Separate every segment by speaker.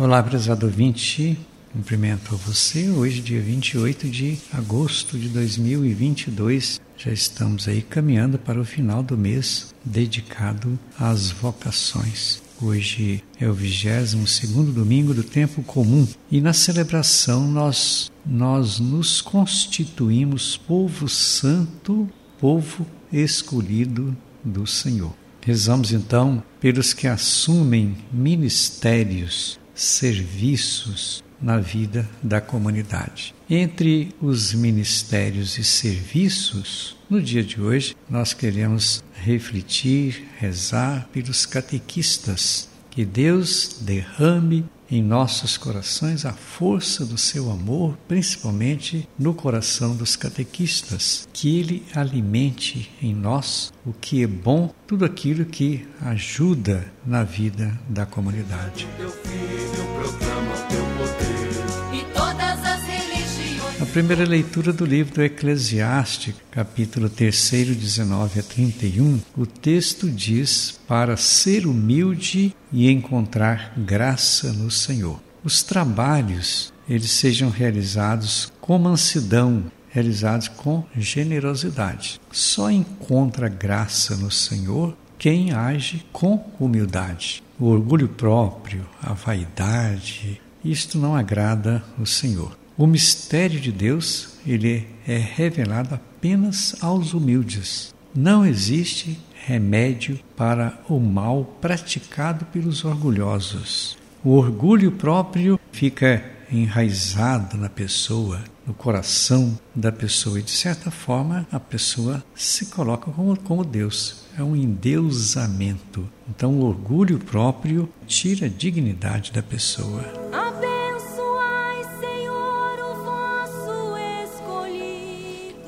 Speaker 1: Olá, prezado ouvinte. Cumprimento a você. Hoje, dia 28 de agosto de 2022. Já estamos aí caminhando para o final do mês dedicado às vocações. Hoje é o 22 domingo do tempo comum e na celebração nós nós nos constituímos povo santo, povo escolhido do Senhor. Rezamos então pelos que assumem ministérios, serviços na vida da comunidade. Entre os ministérios e serviços, no dia de hoje, nós queremos refletir, rezar pelos catequistas. Que Deus derrame em nossos corações a força do seu amor, principalmente no coração dos catequistas, que ele alimente em nós o que é bom, tudo aquilo que ajuda na vida da comunidade. Primeira leitura do livro do Eclesiástico, capítulo 3, 19 a 31, o texto diz: Para ser humilde e encontrar graça no Senhor. Os trabalhos, eles sejam realizados com mansidão, realizados com generosidade. Só encontra graça no Senhor quem age com humildade. O orgulho próprio, a vaidade, isto não agrada o Senhor. O mistério de Deus, ele é revelado apenas aos humildes. Não existe remédio para o mal praticado pelos orgulhosos. O orgulho próprio fica enraizado na pessoa, no coração da pessoa, e de certa forma a pessoa se coloca como, como Deus. É um endeusamento. Então, o orgulho próprio tira a dignidade da pessoa.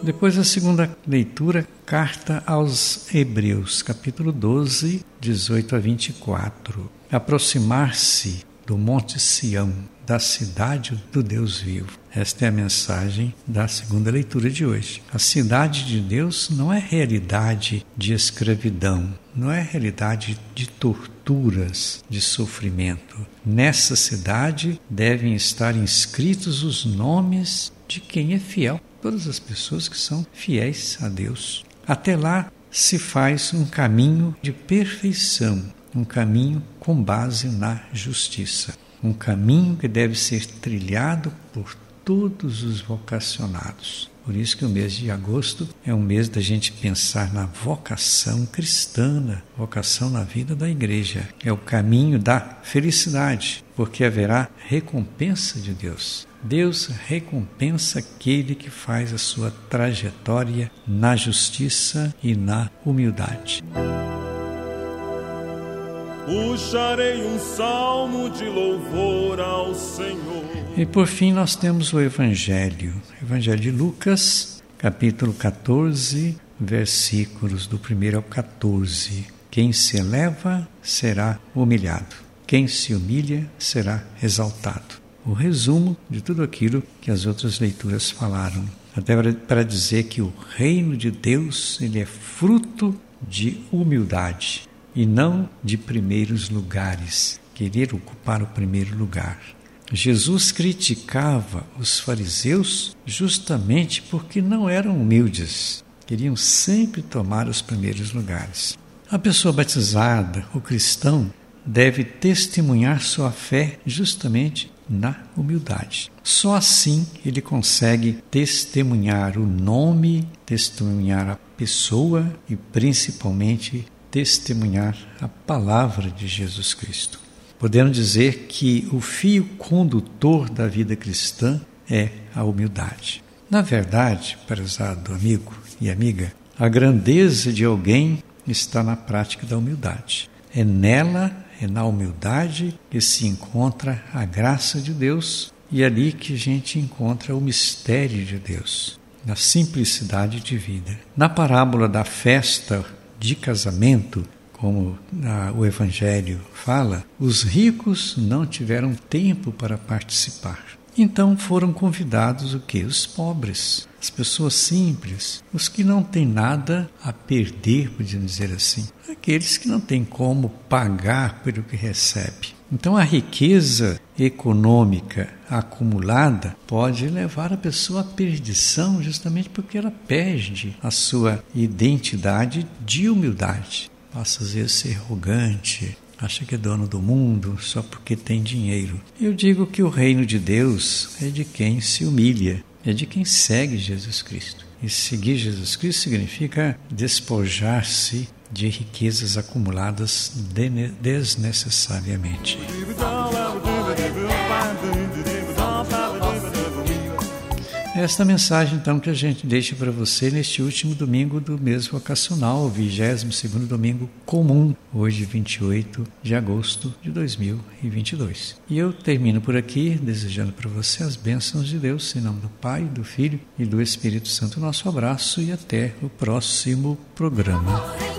Speaker 1: Depois a segunda leitura, carta aos Hebreus, capítulo 12, 18 a 24. Aproximar-se do Monte Sião, da cidade do Deus vivo. Esta é a mensagem da segunda leitura de hoje. A cidade de Deus não é realidade de escravidão, não é realidade de torturas, de sofrimento. Nessa cidade devem estar inscritos os nomes de quem é fiel todas as pessoas que são fiéis a Deus. Até lá se faz um caminho de perfeição, um caminho com base na justiça, um caminho que deve ser trilhado por todos os vocacionados. Por isso que o mês de agosto é um mês da gente pensar na vocação cristã, vocação na vida da igreja. É o caminho da felicidade, porque haverá recompensa de Deus. Deus recompensa aquele que faz a sua trajetória na justiça e na humildade.
Speaker 2: Puxarei um salmo de louvor ao Senhor.
Speaker 1: E por fim nós temos o Evangelho, Evangelho de Lucas, capítulo 14, versículos do 1 ao 14. Quem se eleva será humilhado, quem se humilha será exaltado o resumo de tudo aquilo que as outras leituras falaram. Até para dizer que o reino de Deus ele é fruto de humildade e não de primeiros lugares, querer ocupar o primeiro lugar. Jesus criticava os fariseus justamente porque não eram humildes, queriam sempre tomar os primeiros lugares. A pessoa batizada, o cristão, deve testemunhar sua fé justamente na humildade. Só assim ele consegue testemunhar o nome, testemunhar a pessoa e principalmente testemunhar a palavra de Jesus Cristo. Podemos dizer que o fio condutor da vida cristã é a humildade. Na verdade, prezado amigo e amiga, a grandeza de alguém está na prática da humildade. É nela é na humildade que se encontra a graça de Deus e é ali que a gente encontra o mistério de Deus, na simplicidade de vida. Na parábola da festa de casamento, como o Evangelho fala, os ricos não tiveram tempo para participar. Então foram convidados o que? Os pobres, as pessoas simples, os que não têm nada a perder, podemos dizer assim, aqueles que não têm como pagar pelo que recebe. Então a riqueza econômica acumulada pode levar a pessoa à perdição, justamente porque ela perde a sua identidade de humildade. Passa às vezes a ser arrogante, acha que é dono do mundo só porque tem dinheiro. Eu digo que o reino de Deus é de quem se humilha, é de quem segue Jesus Cristo. E seguir Jesus Cristo significa despojar-se de riquezas acumuladas desnecessariamente. Esta mensagem, então, que a gente deixa para você neste último domingo do mês vocacional, o 22 domingo comum, hoje, 28 de agosto de 2022. E eu termino por aqui, desejando para você as bênçãos de Deus, em nome do Pai, do Filho e do Espírito Santo. Nosso abraço e até o próximo programa.